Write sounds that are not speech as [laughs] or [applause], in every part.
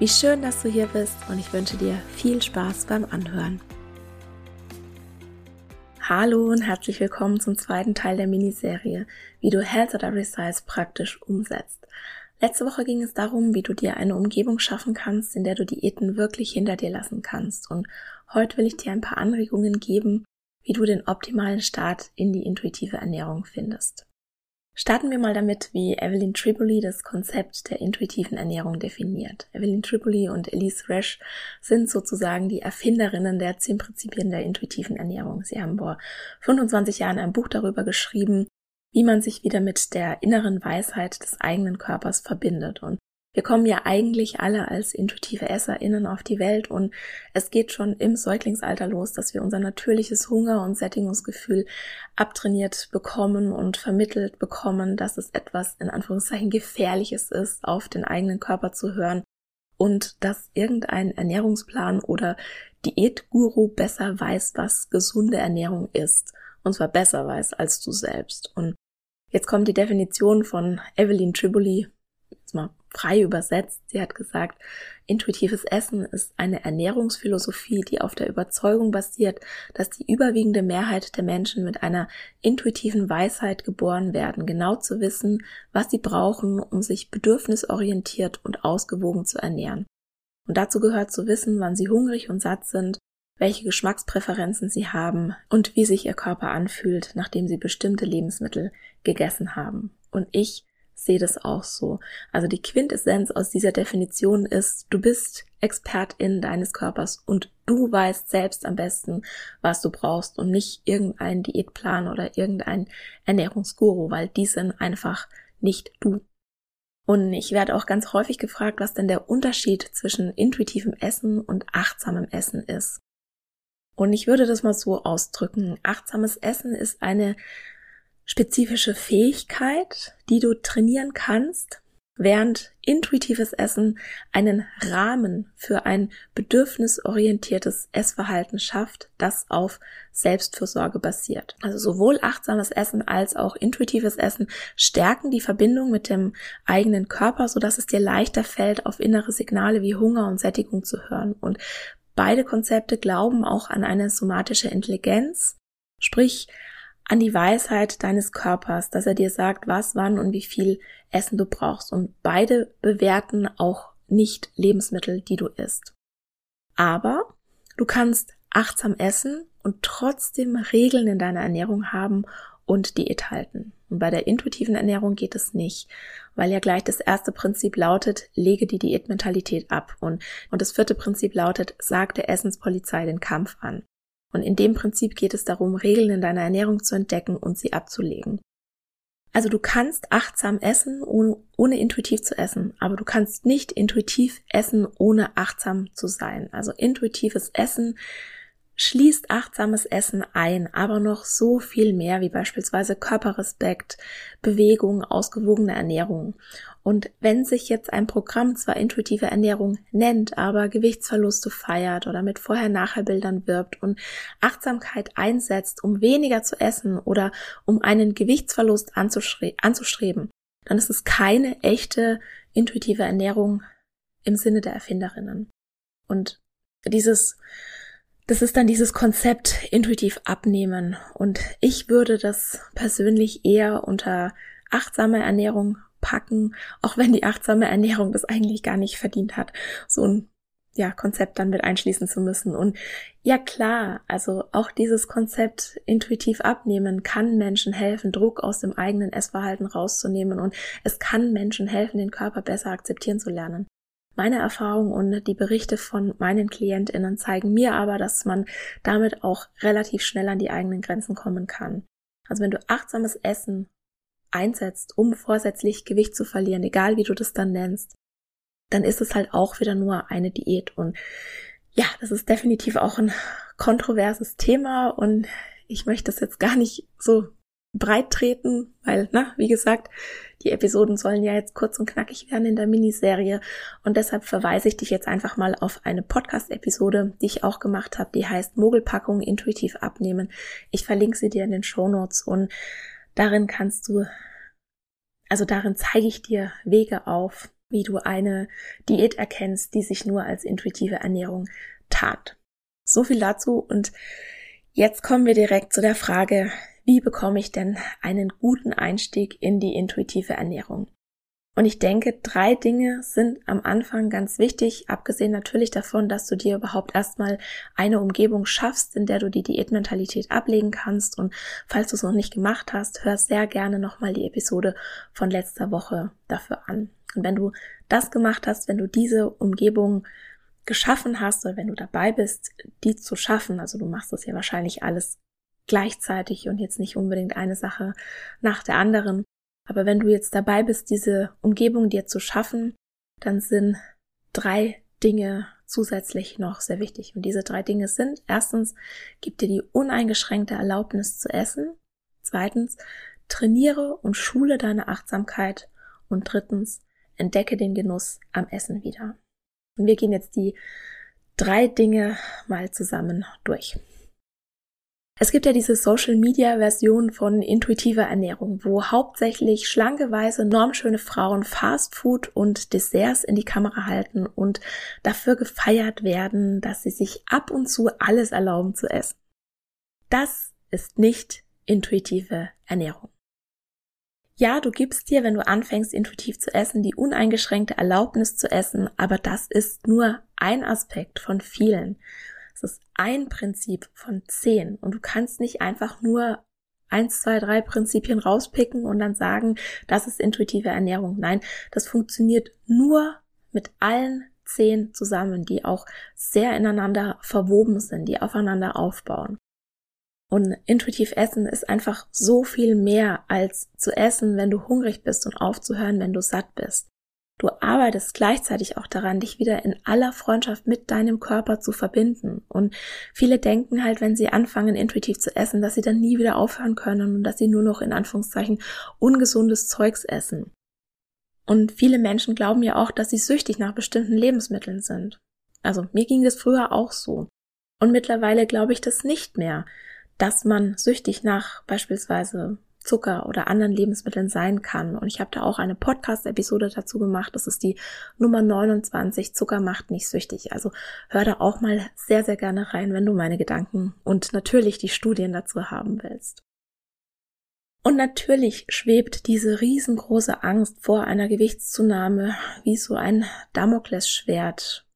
Wie schön, dass du hier bist und ich wünsche dir viel Spaß beim Anhören. Hallo und herzlich willkommen zum zweiten Teil der Miniserie, wie du Health at Every Size praktisch umsetzt. Letzte Woche ging es darum, wie du dir eine Umgebung schaffen kannst, in der du Diäten wirklich hinter dir lassen kannst. Und heute will ich dir ein paar Anregungen geben, wie du den optimalen Start in die intuitive Ernährung findest. Starten wir mal damit, wie Evelyn Tripoli das Konzept der intuitiven Ernährung definiert. Evelyn Tripoli und Elise Resch sind sozusagen die Erfinderinnen der zehn Prinzipien der intuitiven Ernährung. Sie haben vor 25 Jahren ein Buch darüber geschrieben, wie man sich wieder mit der inneren Weisheit des eigenen Körpers verbindet. Und wir kommen ja eigentlich alle als intuitive EsserInnen auf die Welt und es geht schon im Säuglingsalter los, dass wir unser natürliches Hunger- und Sättigungsgefühl abtrainiert bekommen und vermittelt bekommen, dass es etwas in Anführungszeichen gefährliches ist, auf den eigenen Körper zu hören und dass irgendein Ernährungsplan oder Diätguru besser weiß, was gesunde Ernährung ist. Und zwar besser weiß als du selbst. Und jetzt kommt die Definition von Evelyn Triboli jetzt mal frei übersetzt. Sie hat gesagt, intuitives Essen ist eine Ernährungsphilosophie, die auf der Überzeugung basiert, dass die überwiegende Mehrheit der Menschen mit einer intuitiven Weisheit geboren werden, genau zu wissen, was sie brauchen, um sich bedürfnisorientiert und ausgewogen zu ernähren. Und dazu gehört zu wissen, wann sie hungrig und satt sind, welche Geschmackspräferenzen sie haben und wie sich ihr Körper anfühlt, nachdem sie bestimmte Lebensmittel gegessen haben. Und ich sehe das auch so. Also die Quintessenz aus dieser Definition ist, du bist Expertin deines Körpers und du weißt selbst am besten, was du brauchst und nicht irgendein Diätplan oder irgendein Ernährungsguru, weil die sind einfach nicht du. Und ich werde auch ganz häufig gefragt, was denn der Unterschied zwischen intuitivem Essen und achtsamem Essen ist. Und ich würde das mal so ausdrücken. Achtsames Essen ist eine spezifische Fähigkeit, die du trainieren kannst, während intuitives Essen einen Rahmen für ein bedürfnisorientiertes Essverhalten schafft, das auf Selbstfürsorge basiert. Also sowohl achtsames Essen als auch intuitives Essen stärken die Verbindung mit dem eigenen Körper, so dass es dir leichter fällt, auf innere Signale wie Hunger und Sättigung zu hören. Und beide Konzepte glauben auch an eine somatische Intelligenz, sprich an die Weisheit deines Körpers, dass er dir sagt, was, wann und wie viel Essen du brauchst. Und beide bewerten auch nicht Lebensmittel, die du isst. Aber du kannst achtsam essen und trotzdem Regeln in deiner Ernährung haben und Diät halten. Und bei der intuitiven Ernährung geht es nicht, weil ja gleich das erste Prinzip lautet, lege die Diätmentalität ab. Und, und das vierte Prinzip lautet, sag der Essenspolizei den Kampf an. Und in dem Prinzip geht es darum, Regeln in deiner Ernährung zu entdecken und sie abzulegen. Also du kannst achtsam essen, ohne, ohne, intuitiv zu essen, aber du kannst nicht intuitiv essen, ohne achtsam zu sein. Also intuitives Essen schließt achtsames Essen ein, aber noch so viel mehr wie beispielsweise Körperrespekt, Bewegung, ausgewogene Ernährung. Und wenn sich jetzt ein Programm zwar intuitive Ernährung nennt, aber Gewichtsverluste feiert oder mit Vorher-Nachher-Bildern wirbt und Achtsamkeit einsetzt, um weniger zu essen oder um einen Gewichtsverlust anzustreben, dann ist es keine echte intuitive Ernährung im Sinne der Erfinderinnen. Und dieses das ist dann dieses Konzept intuitiv abnehmen. Und ich würde das persönlich eher unter achtsame Ernährung packen, auch wenn die achtsame Ernährung das eigentlich gar nicht verdient hat, so ein ja, Konzept dann mit einschließen zu müssen. Und ja klar, also auch dieses Konzept intuitiv abnehmen kann Menschen helfen, Druck aus dem eigenen Essverhalten rauszunehmen und es kann Menschen helfen, den Körper besser akzeptieren zu lernen. Meine Erfahrung und die Berichte von meinen KlientInnen zeigen mir aber, dass man damit auch relativ schnell an die eigenen Grenzen kommen kann. Also wenn du achtsames Essen einsetzt, um vorsätzlich Gewicht zu verlieren, egal wie du das dann nennst, dann ist es halt auch wieder nur eine Diät. Und ja, das ist definitiv auch ein kontroverses Thema und ich möchte das jetzt gar nicht so breit treten, weil, na, wie gesagt, die Episoden sollen ja jetzt kurz und knackig werden in der Miniserie und deshalb verweise ich dich jetzt einfach mal auf eine Podcast-Episode, die ich auch gemacht habe, die heißt Mogelpackung intuitiv abnehmen. Ich verlinke sie dir in den Show Notes und darin kannst du, also darin zeige ich dir Wege auf, wie du eine Diät erkennst, die sich nur als intuitive Ernährung tat. So viel dazu und jetzt kommen wir direkt zu der Frage, wie bekomme ich denn einen guten Einstieg in die intuitive Ernährung? Und ich denke, drei Dinge sind am Anfang ganz wichtig, abgesehen natürlich davon, dass du dir überhaupt erstmal eine Umgebung schaffst, in der du die Diätmentalität ablegen kannst. Und falls du es noch nicht gemacht hast, hör sehr gerne nochmal die Episode von letzter Woche dafür an. Und wenn du das gemacht hast, wenn du diese Umgebung geschaffen hast oder wenn du dabei bist, die zu schaffen, also du machst das ja wahrscheinlich alles gleichzeitig und jetzt nicht unbedingt eine Sache nach der anderen, aber wenn du jetzt dabei bist, diese Umgebung dir zu schaffen, dann sind drei Dinge zusätzlich noch sehr wichtig. Und diese drei Dinge sind, erstens, gib dir die uneingeschränkte Erlaubnis zu essen. Zweitens, trainiere und schule deine Achtsamkeit. Und drittens, entdecke den Genuss am Essen wieder. Und wir gehen jetzt die drei Dinge mal zusammen durch. Es gibt ja diese Social-Media-Version von intuitiver Ernährung, wo hauptsächlich schlanke, weiße, normschöne Frauen Fast Food und Desserts in die Kamera halten und dafür gefeiert werden, dass sie sich ab und zu alles erlauben zu essen. Das ist nicht intuitive Ernährung. Ja, du gibst dir, wenn du anfängst, intuitiv zu essen, die uneingeschränkte Erlaubnis zu essen, aber das ist nur ein Aspekt von vielen. Es ist ein Prinzip von zehn und du kannst nicht einfach nur eins, zwei, drei Prinzipien rauspicken und dann sagen, das ist intuitive Ernährung. Nein, das funktioniert nur mit allen zehn zusammen, die auch sehr ineinander verwoben sind, die aufeinander aufbauen. Und intuitiv essen ist einfach so viel mehr als zu essen, wenn du hungrig bist und aufzuhören, wenn du satt bist. Du arbeitest gleichzeitig auch daran, dich wieder in aller Freundschaft mit deinem Körper zu verbinden. Und viele denken halt, wenn sie anfangen, intuitiv zu essen, dass sie dann nie wieder aufhören können und dass sie nur noch in Anführungszeichen ungesundes Zeugs essen. Und viele Menschen glauben ja auch, dass sie süchtig nach bestimmten Lebensmitteln sind. Also mir ging das früher auch so. Und mittlerweile glaube ich das nicht mehr, dass man süchtig nach beispielsweise Zucker oder anderen Lebensmitteln sein kann. Und ich habe da auch eine Podcast-Episode dazu gemacht. Das ist die Nummer 29. Zucker macht nicht süchtig. Also hör da auch mal sehr, sehr gerne rein, wenn du meine Gedanken und natürlich die Studien dazu haben willst. Und natürlich schwebt diese riesengroße Angst vor einer Gewichtszunahme wie so ein Damoklesschwert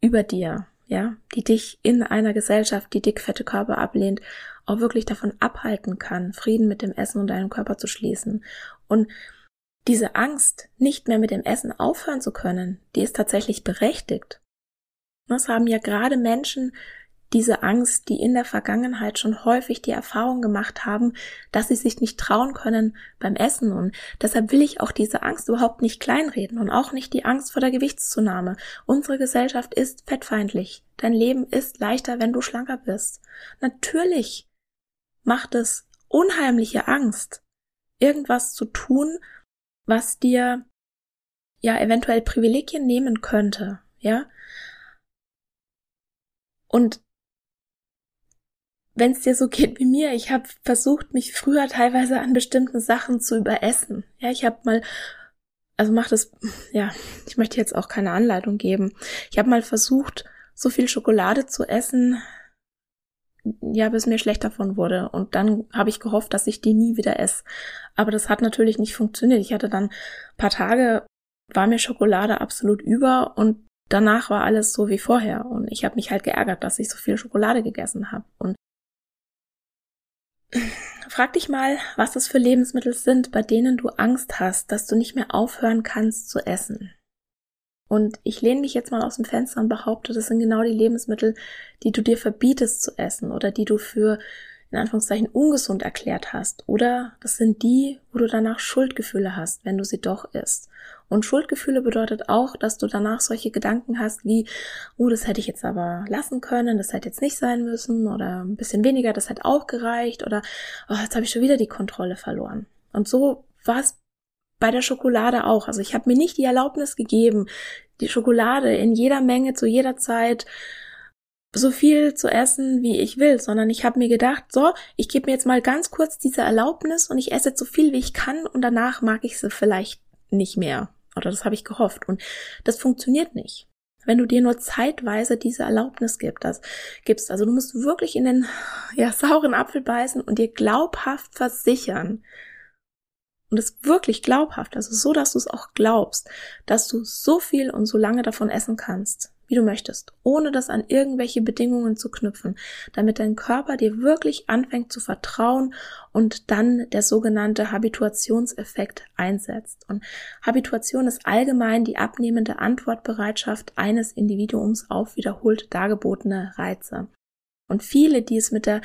über dir, ja, die dich in einer Gesellschaft, die dickfette Körper ablehnt, auch wirklich davon abhalten kann, Frieden mit dem Essen und deinem Körper zu schließen. Und diese Angst, nicht mehr mit dem Essen aufhören zu können, die ist tatsächlich berechtigt. Das haben ja gerade Menschen diese Angst, die in der Vergangenheit schon häufig die Erfahrung gemacht haben, dass sie sich nicht trauen können beim Essen. Und deshalb will ich auch diese Angst überhaupt nicht kleinreden und auch nicht die Angst vor der Gewichtszunahme. Unsere Gesellschaft ist fettfeindlich. Dein Leben ist leichter, wenn du schlanker bist. Natürlich macht es unheimliche Angst, irgendwas zu tun, was dir ja eventuell Privilegien nehmen könnte, ja? Und wenn es dir so geht wie mir, ich habe versucht, mich früher teilweise an bestimmten Sachen zu überessen. Ja, ich habe mal, also mach das, ja, ich möchte jetzt auch keine Anleitung geben. Ich habe mal versucht, so viel Schokolade zu essen, ja, bis mir schlecht davon wurde. Und dann habe ich gehofft, dass ich die nie wieder esse. Aber das hat natürlich nicht funktioniert. Ich hatte dann paar Tage, war mir Schokolade absolut über und danach war alles so wie vorher und ich habe mich halt geärgert, dass ich so viel Schokolade gegessen habe. Und frag dich mal, was das für Lebensmittel sind, bei denen du Angst hast, dass du nicht mehr aufhören kannst zu essen. Und ich lehne mich jetzt mal aus dem Fenster und behaupte, das sind genau die Lebensmittel, die du dir verbietest zu essen oder die du für in Anführungszeichen ungesund erklärt hast. Oder das sind die, wo du danach Schuldgefühle hast, wenn du sie doch isst. Und Schuldgefühle bedeutet auch, dass du danach solche Gedanken hast wie, oh, das hätte ich jetzt aber lassen können, das hätte jetzt nicht sein müssen oder ein bisschen weniger, das hätte auch gereicht oder oh, jetzt habe ich schon wieder die Kontrolle verloren. Und so war es bei der Schokolade auch. Also ich habe mir nicht die Erlaubnis gegeben, die Schokolade in jeder Menge zu jeder Zeit so viel zu essen, wie ich will, sondern ich habe mir gedacht, so, ich gebe mir jetzt mal ganz kurz diese Erlaubnis und ich esse so viel, wie ich kann und danach mag ich sie vielleicht nicht mehr. Oder das habe ich gehofft. Und das funktioniert nicht. Wenn du dir nur zeitweise diese Erlaubnis gibst. Also du musst wirklich in den ja, sauren Apfel beißen und dir glaubhaft versichern, und es wirklich glaubhaft, also so, dass du es auch glaubst, dass du so viel und so lange davon essen kannst, wie du möchtest, ohne das an irgendwelche Bedingungen zu knüpfen, damit dein Körper dir wirklich anfängt zu vertrauen und dann der sogenannte Habituationseffekt einsetzt. Und Habituation ist allgemein die abnehmende Antwortbereitschaft eines Individuums auf wiederholt dargebotene Reize. Und viele, die es mit der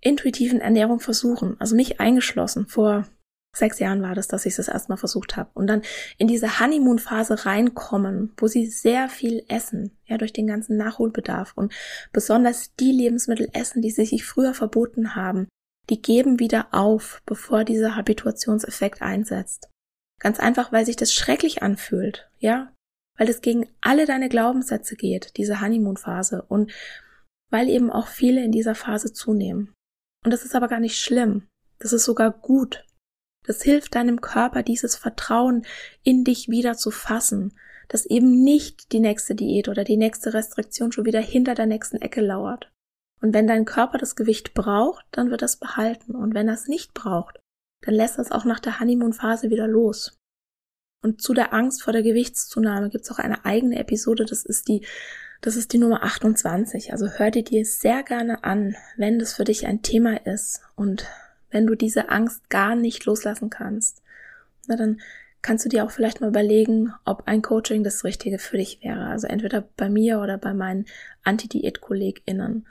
intuitiven Ernährung versuchen, also mich eingeschlossen, vor sechs Jahren war das, dass ich das erstmal versucht habe. Und dann in diese Honeymoon-Phase reinkommen, wo sie sehr viel essen, ja, durch den ganzen Nachholbedarf und besonders die Lebensmittel essen, die sie sich früher verboten haben, die geben wieder auf, bevor dieser Habituationseffekt einsetzt. Ganz einfach, weil sich das schrecklich anfühlt, ja, weil es gegen alle deine Glaubenssätze geht, diese Honeymoon-Phase und weil eben auch viele in dieser Phase zunehmen. Und das ist aber gar nicht schlimm. Das ist sogar gut, das hilft deinem Körper, dieses Vertrauen in dich wieder zu fassen, dass eben nicht die nächste Diät oder die nächste Restriktion schon wieder hinter der nächsten Ecke lauert. Und wenn dein Körper das Gewicht braucht, dann wird es behalten. Und wenn er es nicht braucht, dann lässt er es auch nach der Honeymoon-Phase wieder los. Und zu der Angst vor der Gewichtszunahme gibt es auch eine eigene Episode, das ist die, das ist die Nummer 28. Also hör dir die sehr gerne an, wenn das für dich ein Thema ist und wenn du diese Angst gar nicht loslassen kannst, na dann kannst du dir auch vielleicht mal überlegen, ob ein Coaching das Richtige für dich wäre. Also entweder bei mir oder bei meinen Anti-Diät-KollegInnen.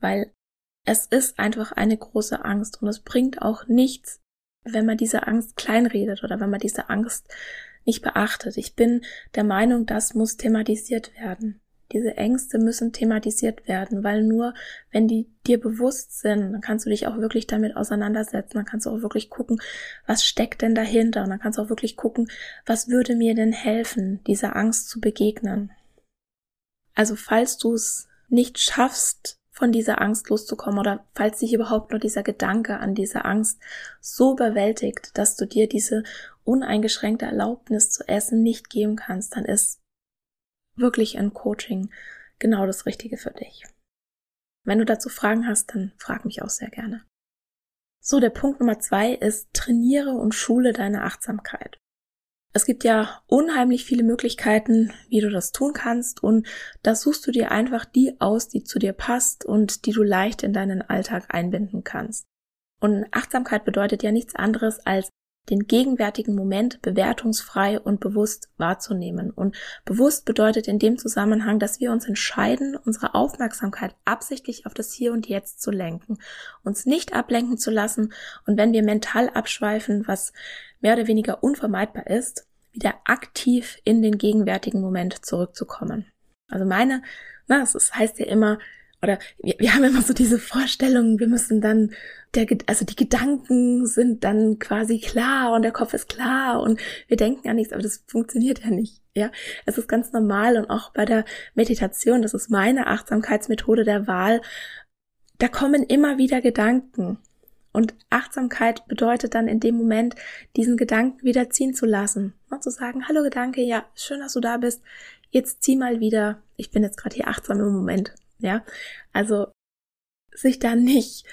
Weil es ist einfach eine große Angst und es bringt auch nichts, wenn man diese Angst kleinredet oder wenn man diese Angst nicht beachtet. Ich bin der Meinung, das muss thematisiert werden. Diese Ängste müssen thematisiert werden, weil nur wenn die dir bewusst sind, dann kannst du dich auch wirklich damit auseinandersetzen, dann kannst du auch wirklich gucken, was steckt denn dahinter und dann kannst du auch wirklich gucken, was würde mir denn helfen, dieser Angst zu begegnen. Also falls du es nicht schaffst, von dieser Angst loszukommen oder falls dich überhaupt nur dieser Gedanke an diese Angst so überwältigt, dass du dir diese uneingeschränkte Erlaubnis zu essen nicht geben kannst, dann ist wirklich ein Coaching genau das Richtige für dich. Wenn du dazu Fragen hast, dann frag mich auch sehr gerne. So, der Punkt Nummer zwei ist, trainiere und schule deine Achtsamkeit. Es gibt ja unheimlich viele Möglichkeiten, wie du das tun kannst und da suchst du dir einfach die aus, die zu dir passt und die du leicht in deinen Alltag einbinden kannst. Und Achtsamkeit bedeutet ja nichts anderes als den gegenwärtigen Moment bewertungsfrei und bewusst wahrzunehmen. Und bewusst bedeutet in dem Zusammenhang, dass wir uns entscheiden, unsere Aufmerksamkeit absichtlich auf das Hier und Jetzt zu lenken, uns nicht ablenken zu lassen und wenn wir mental abschweifen, was mehr oder weniger unvermeidbar ist, wieder aktiv in den gegenwärtigen Moment zurückzukommen. Also meine, na, es heißt ja immer, oder wir, wir haben immer so diese Vorstellung, wir müssen dann der, also die Gedanken sind dann quasi klar und der Kopf ist klar und wir denken an nichts, aber das funktioniert ja nicht. Ja, es ist ganz normal und auch bei der Meditation, das ist meine Achtsamkeitsmethode der Wahl, da kommen immer wieder Gedanken. Und Achtsamkeit bedeutet dann in dem Moment, diesen Gedanken wieder ziehen zu lassen. Und zu sagen, hallo Gedanke, ja, schön, dass du da bist. Jetzt zieh mal wieder. Ich bin jetzt gerade hier achtsam im Moment. Ja, also sich da nicht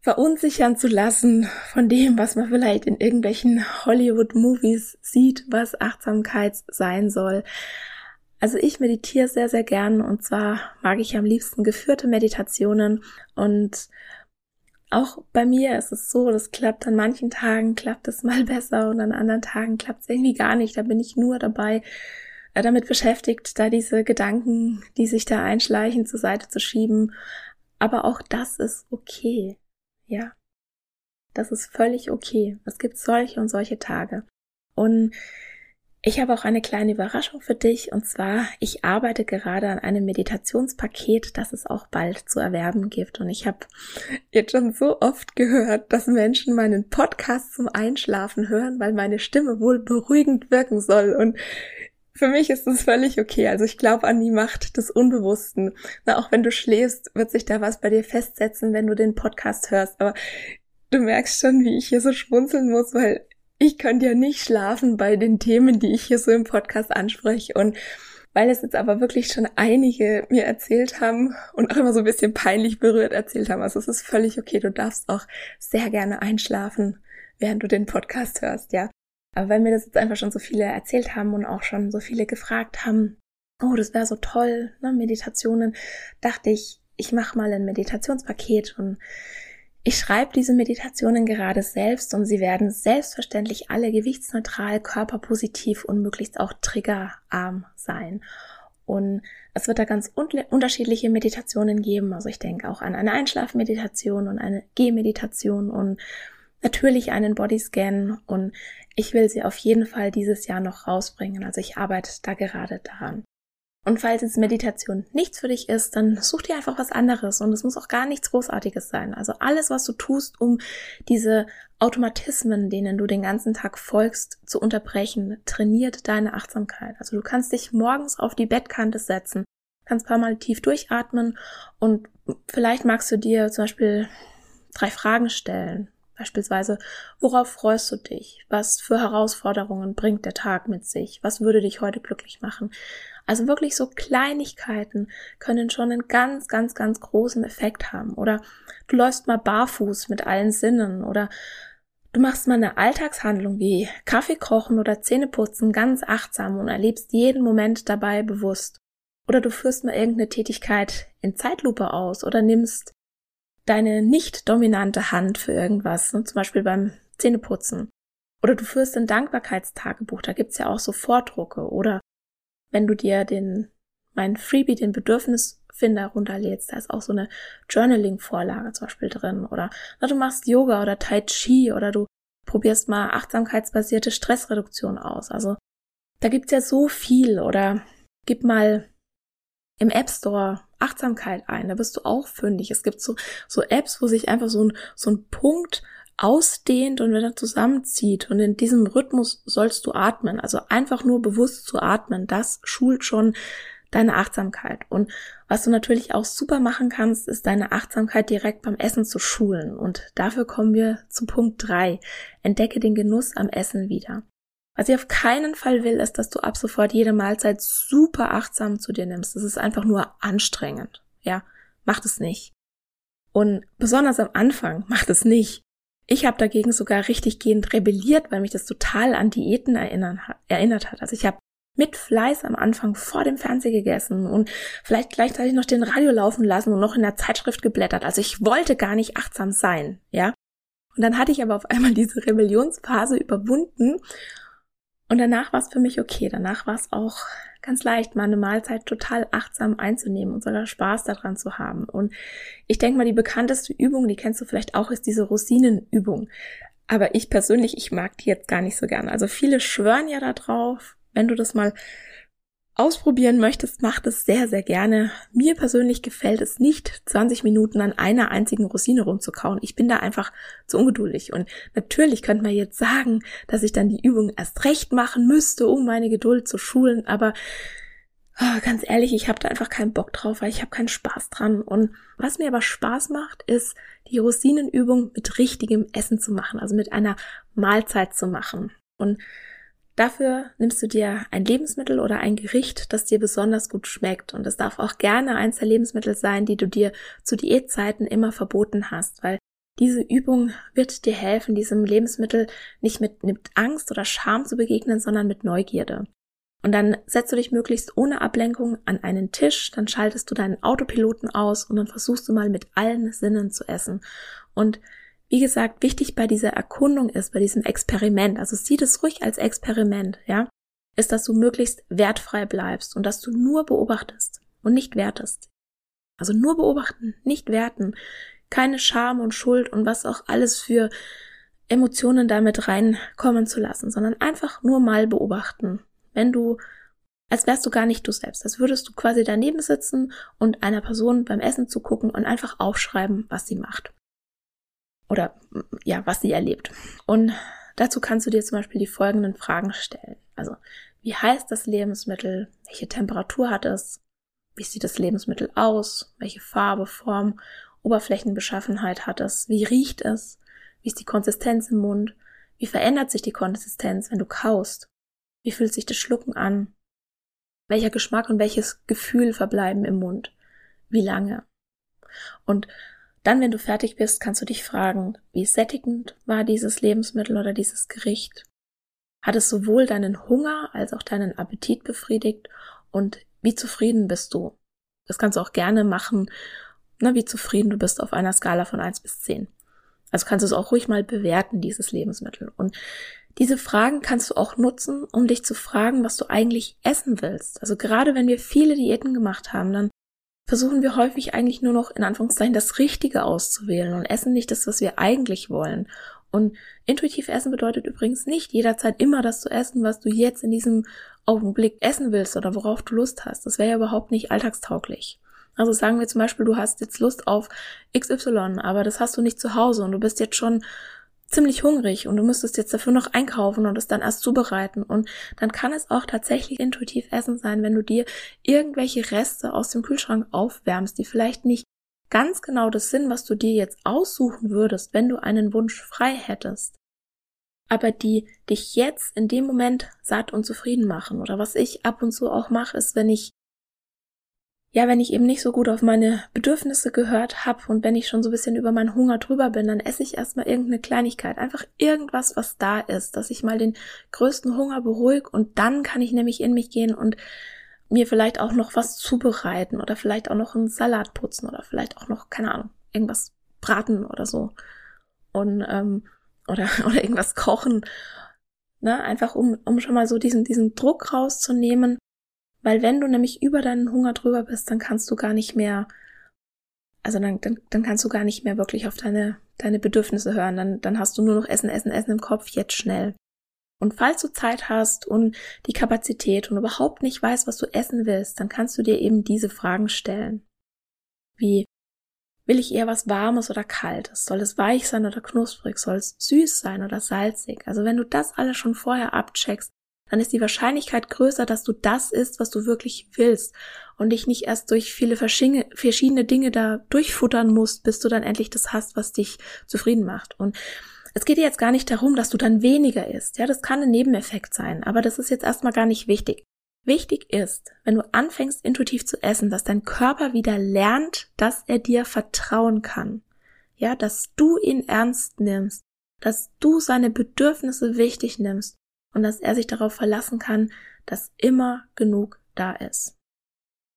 verunsichern zu lassen von dem, was man vielleicht in irgendwelchen Hollywood-Movies sieht, was Achtsamkeit sein soll. Also ich meditiere sehr, sehr gern und zwar mag ich am liebsten geführte Meditationen und auch bei mir ist es so, das klappt an manchen Tagen, klappt es mal [laughs] besser und an anderen Tagen klappt es irgendwie gar nicht. Da bin ich nur dabei, damit beschäftigt, da diese Gedanken, die sich da einschleichen, zur Seite zu schieben. Aber auch das ist okay. Ja. Das ist völlig okay. Es gibt solche und solche Tage. Und ich habe auch eine kleine Überraschung für dich und zwar, ich arbeite gerade an einem Meditationspaket, das es auch bald zu erwerben gibt. Und ich habe jetzt schon so oft gehört, dass Menschen meinen Podcast zum Einschlafen hören, weil meine Stimme wohl beruhigend wirken soll. Und für mich ist das völlig okay. Also ich glaube an die Macht des Unbewussten. Na, auch wenn du schläfst, wird sich da was bei dir festsetzen, wenn du den Podcast hörst. Aber du merkst schon, wie ich hier so schmunzeln muss, weil ich könnte ja nicht schlafen bei den Themen, die ich hier so im Podcast anspreche. Und weil es jetzt aber wirklich schon einige mir erzählt haben und auch immer so ein bisschen peinlich berührt erzählt haben. Also es ist völlig okay. Du darfst auch sehr gerne einschlafen, während du den Podcast hörst, ja. Aber weil mir das jetzt einfach schon so viele erzählt haben und auch schon so viele gefragt haben, oh, das wäre so toll, ne, Meditationen, dachte ich, ich mache mal ein Meditationspaket und ich schreibe diese Meditationen gerade selbst und sie werden selbstverständlich alle gewichtsneutral, körperpositiv und möglichst auch triggerarm sein. Und es wird da ganz unterschiedliche Meditationen geben. Also ich denke auch an eine Einschlafmeditation und eine Gehmeditation und natürlich einen Bodyscan und ich will sie auf jeden Fall dieses Jahr noch rausbringen. Also ich arbeite da gerade daran. Und falls jetzt Meditation nichts für dich ist, dann such dir einfach was anderes und es muss auch gar nichts Großartiges sein. Also alles, was du tust, um diese Automatismen, denen du den ganzen Tag folgst, zu unterbrechen, trainiert deine Achtsamkeit. Also du kannst dich morgens auf die Bettkante setzen, kannst paar Mal tief durchatmen und vielleicht magst du dir zum Beispiel drei Fragen stellen. Beispielsweise, worauf freust du dich? Was für Herausforderungen bringt der Tag mit sich? Was würde dich heute glücklich machen? Also wirklich so Kleinigkeiten können schon einen ganz, ganz, ganz großen Effekt haben. Oder du läufst mal barfuß mit allen Sinnen oder du machst mal eine Alltagshandlung wie Kaffee kochen oder Zähne putzen ganz achtsam und erlebst jeden Moment dabei bewusst. Oder du führst mal irgendeine Tätigkeit in Zeitlupe aus oder nimmst deine nicht dominante Hand für irgendwas, ne, zum Beispiel beim Zähneputzen. Oder du führst ein Dankbarkeitstagebuch, da gibt's ja auch so Vordrucke. Oder wenn du dir den, mein Freebie, den Bedürfnisfinder runterlädst, da ist auch so eine Journaling-Vorlage zum Beispiel drin. Oder na, du machst Yoga oder Tai Chi oder du probierst mal achtsamkeitsbasierte Stressreduktion aus. Also da gibt's ja so viel. Oder gib mal im App Store Achtsamkeit ein, da bist du auch fündig. Es gibt so, so Apps, wo sich einfach so ein, so ein Punkt ausdehnt und wieder zusammenzieht. Und in diesem Rhythmus sollst du atmen. Also einfach nur bewusst zu atmen. Das schult schon deine Achtsamkeit. Und was du natürlich auch super machen kannst, ist deine Achtsamkeit direkt beim Essen zu schulen. Und dafür kommen wir zu Punkt drei: Entdecke den Genuss am Essen wieder. Was ich auf keinen Fall will, ist, dass du ab sofort jede Mahlzeit super achtsam zu dir nimmst. Das ist einfach nur anstrengend. Ja, mach das nicht. Und besonders am Anfang, mach das nicht. Ich habe dagegen sogar richtig gehend rebelliert, weil mich das total an Diäten erinnern, erinnert hat. Also ich habe mit Fleiß am Anfang vor dem Fernseher gegessen und vielleicht gleichzeitig noch den Radio laufen lassen und noch in der Zeitschrift geblättert. Also ich wollte gar nicht achtsam sein, ja. Und dann hatte ich aber auf einmal diese Rebellionsphase überwunden und danach war es für mich okay. Danach war es auch ganz leicht, mal eine Mahlzeit total achtsam einzunehmen und sogar Spaß daran zu haben. Und ich denke mal, die bekannteste Übung, die kennst du vielleicht auch, ist diese Rosinenübung. Aber ich persönlich, ich mag die jetzt gar nicht so gern. Also viele schwören ja da drauf. Wenn du das mal ausprobieren möchtest, mach das sehr, sehr gerne. Mir persönlich gefällt es nicht, 20 Minuten an einer einzigen Rosine rumzukauen. Ich bin da einfach zu ungeduldig. Und natürlich könnte man jetzt sagen, dass ich dann die Übung erst recht machen müsste, um meine Geduld zu schulen. Aber oh, ganz ehrlich, ich habe da einfach keinen Bock drauf, weil ich habe keinen Spaß dran. Und was mir aber Spaß macht, ist die Rosinenübung mit richtigem Essen zu machen, also mit einer Mahlzeit zu machen. Und Dafür nimmst du dir ein Lebensmittel oder ein Gericht, das dir besonders gut schmeckt. Und es darf auch gerne eins der Lebensmittel sein, die du dir zu Diätzeiten immer verboten hast, weil diese Übung wird dir helfen, diesem Lebensmittel nicht mit, mit Angst oder Scham zu begegnen, sondern mit Neugierde. Und dann setzt du dich möglichst ohne Ablenkung an einen Tisch, dann schaltest du deinen Autopiloten aus und dann versuchst du mal mit allen Sinnen zu essen. Und wie gesagt, wichtig bei dieser Erkundung ist, bei diesem Experiment, also sieh das ruhig als Experiment, ja, ist, dass du möglichst wertfrei bleibst und dass du nur beobachtest und nicht wertest. Also nur beobachten, nicht werten. Keine Scham und Schuld und was auch alles für Emotionen damit reinkommen zu lassen, sondern einfach nur mal beobachten. Wenn du, als wärst du gar nicht du selbst, als würdest du quasi daneben sitzen und einer Person beim Essen zu gucken und einfach aufschreiben, was sie macht. Oder, ja, was sie erlebt. Und dazu kannst du dir zum Beispiel die folgenden Fragen stellen. Also, wie heißt das Lebensmittel? Welche Temperatur hat es? Wie sieht das Lebensmittel aus? Welche Farbe, Form, Oberflächenbeschaffenheit hat es? Wie riecht es? Wie ist die Konsistenz im Mund? Wie verändert sich die Konsistenz, wenn du kaust? Wie fühlt sich das Schlucken an? Welcher Geschmack und welches Gefühl verbleiben im Mund? Wie lange? Und dann, wenn du fertig bist, kannst du dich fragen, wie sättigend war dieses Lebensmittel oder dieses Gericht? Hat es sowohl deinen Hunger als auch deinen Appetit befriedigt und wie zufrieden bist du? Das kannst du auch gerne machen, ne, wie zufrieden du bist auf einer Skala von eins bis zehn. Also kannst du es auch ruhig mal bewerten, dieses Lebensmittel. Und diese Fragen kannst du auch nutzen, um dich zu fragen, was du eigentlich essen willst. Also gerade wenn wir viele Diäten gemacht haben, dann versuchen wir häufig eigentlich nur noch in Anführungszeichen das Richtige auszuwählen und essen nicht das, was wir eigentlich wollen. Und intuitiv essen bedeutet übrigens nicht jederzeit immer das zu essen, was du jetzt in diesem Augenblick essen willst oder worauf du Lust hast. Das wäre ja überhaupt nicht alltagstauglich. Also sagen wir zum Beispiel, du hast jetzt Lust auf XY, aber das hast du nicht zu Hause und du bist jetzt schon ziemlich hungrig und du müsstest jetzt dafür noch einkaufen und es dann erst zubereiten. Und dann kann es auch tatsächlich intuitiv Essen sein, wenn du dir irgendwelche Reste aus dem Kühlschrank aufwärmst, die vielleicht nicht ganz genau das sind, was du dir jetzt aussuchen würdest, wenn du einen Wunsch frei hättest aber die dich jetzt in dem Moment satt und zufrieden machen. Oder was ich ab und zu auch mache, ist, wenn ich ja, wenn ich eben nicht so gut auf meine Bedürfnisse gehört habe und wenn ich schon so ein bisschen über meinen Hunger drüber bin, dann esse ich erstmal irgendeine Kleinigkeit, einfach irgendwas, was da ist, dass ich mal den größten Hunger beruhige und dann kann ich nämlich in mich gehen und mir vielleicht auch noch was zubereiten oder vielleicht auch noch einen Salat putzen oder vielleicht auch noch, keine Ahnung, irgendwas braten oder so. Und ähm, oder, [laughs] oder irgendwas kochen. Ne? Einfach um, um schon mal so diesen, diesen Druck rauszunehmen. Weil wenn du nämlich über deinen Hunger drüber bist, dann kannst du gar nicht mehr, also dann, dann, dann kannst du gar nicht mehr wirklich auf deine, deine Bedürfnisse hören. Dann, dann hast du nur noch Essen, Essen, Essen im Kopf, jetzt schnell. Und falls du Zeit hast und die Kapazität und überhaupt nicht weißt, was du essen willst, dann kannst du dir eben diese Fragen stellen. Wie, Will ich eher was Warmes oder Kaltes? Soll es weich sein oder knusprig? Soll es süß sein oder salzig? Also wenn du das alles schon vorher abcheckst, dann ist die Wahrscheinlichkeit größer, dass du das isst, was du wirklich willst und dich nicht erst durch viele verschiedene Dinge da durchfuttern musst, bis du dann endlich das hast, was dich zufrieden macht. Und es geht jetzt gar nicht darum, dass du dann weniger isst. Ja, das kann ein Nebeneffekt sein, aber das ist jetzt erstmal gar nicht wichtig. Wichtig ist, wenn du anfängst intuitiv zu essen, dass dein Körper wieder lernt, dass er dir vertrauen kann. Ja, dass du ihn ernst nimmst, dass du seine Bedürfnisse wichtig nimmst und dass er sich darauf verlassen kann, dass immer genug da ist.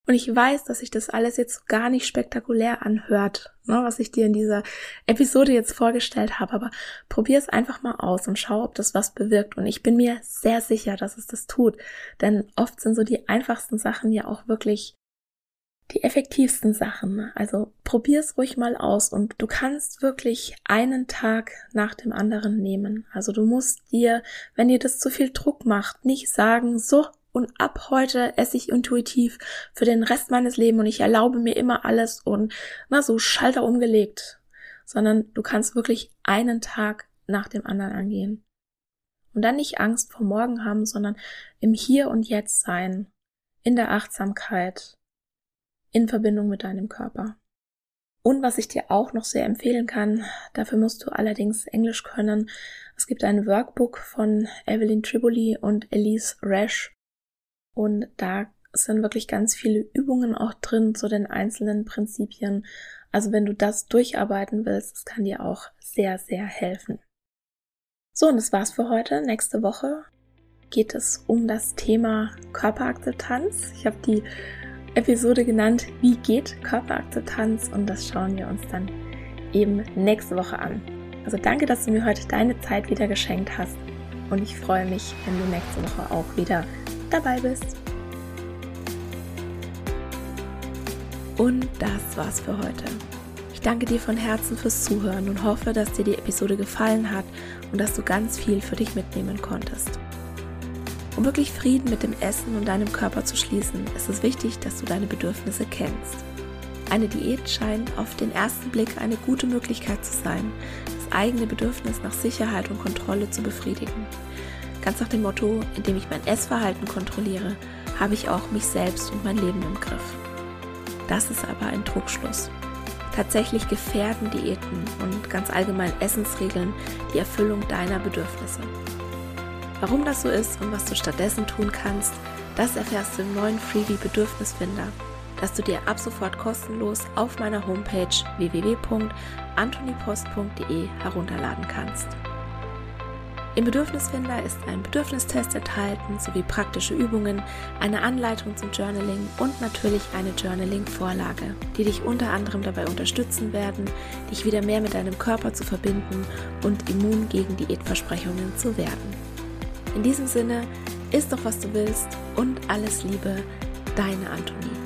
Und ich weiß, dass sich das alles jetzt gar nicht spektakulär anhört, ne, was ich dir in dieser Episode jetzt vorgestellt habe, aber probier es einfach mal aus und schau, ob das was bewirkt. Und ich bin mir sehr sicher, dass es das tut. Denn oft sind so die einfachsten Sachen ja auch wirklich die effektivsten Sachen. Also probier es ruhig mal aus und du kannst wirklich einen Tag nach dem anderen nehmen. Also du musst dir, wenn dir das zu viel Druck macht, nicht sagen, so, und ab heute esse ich intuitiv für den Rest meines Lebens und ich erlaube mir immer alles und na so Schalter umgelegt, sondern du kannst wirklich einen Tag nach dem anderen angehen. Und dann nicht Angst vor morgen haben, sondern im Hier und Jetzt sein, in der Achtsamkeit, in Verbindung mit deinem Körper. Und was ich dir auch noch sehr empfehlen kann, dafür musst du allerdings Englisch können. Es gibt ein Workbook von Evelyn Triboli und Elise Rash, und da sind wirklich ganz viele Übungen auch drin zu den einzelnen Prinzipien. Also wenn du das durcharbeiten willst, das kann dir auch sehr, sehr helfen. So, und das war's für heute. Nächste Woche geht es um das Thema Körperakzeptanz. Ich habe die Episode genannt, wie geht Körperakzeptanz und das schauen wir uns dann eben nächste Woche an. Also danke, dass du mir heute deine Zeit wieder geschenkt hast und ich freue mich, wenn du nächste Woche auch wieder dabei bist. Und das war's für heute. Ich danke dir von Herzen fürs Zuhören und hoffe, dass dir die Episode gefallen hat und dass du ganz viel für dich mitnehmen konntest. Um wirklich Frieden mit dem Essen und deinem Körper zu schließen, ist es wichtig, dass du deine Bedürfnisse kennst. Eine Diät scheint auf den ersten Blick eine gute Möglichkeit zu sein, das eigene Bedürfnis nach Sicherheit und Kontrolle zu befriedigen. Ganz nach dem Motto, indem ich mein Essverhalten kontrolliere, habe ich auch mich selbst und mein Leben im Griff. Das ist aber ein Trugschluss. Tatsächlich gefährden Diäten und ganz allgemein Essensregeln die Erfüllung deiner Bedürfnisse. Warum das so ist und was du stattdessen tun kannst, das erfährst du im neuen Freebie Bedürfnisfinder, das du dir ab sofort kostenlos auf meiner Homepage www.antonipost.de herunterladen kannst. Im Bedürfnisfinder ist ein Bedürfnistest enthalten sowie praktische Übungen, eine Anleitung zum Journaling und natürlich eine Journaling-Vorlage, die dich unter anderem dabei unterstützen werden, dich wieder mehr mit deinem Körper zu verbinden und immun gegen Diätversprechungen zu werden. In diesem Sinne, isst doch was du willst und alles Liebe, deine Antonie.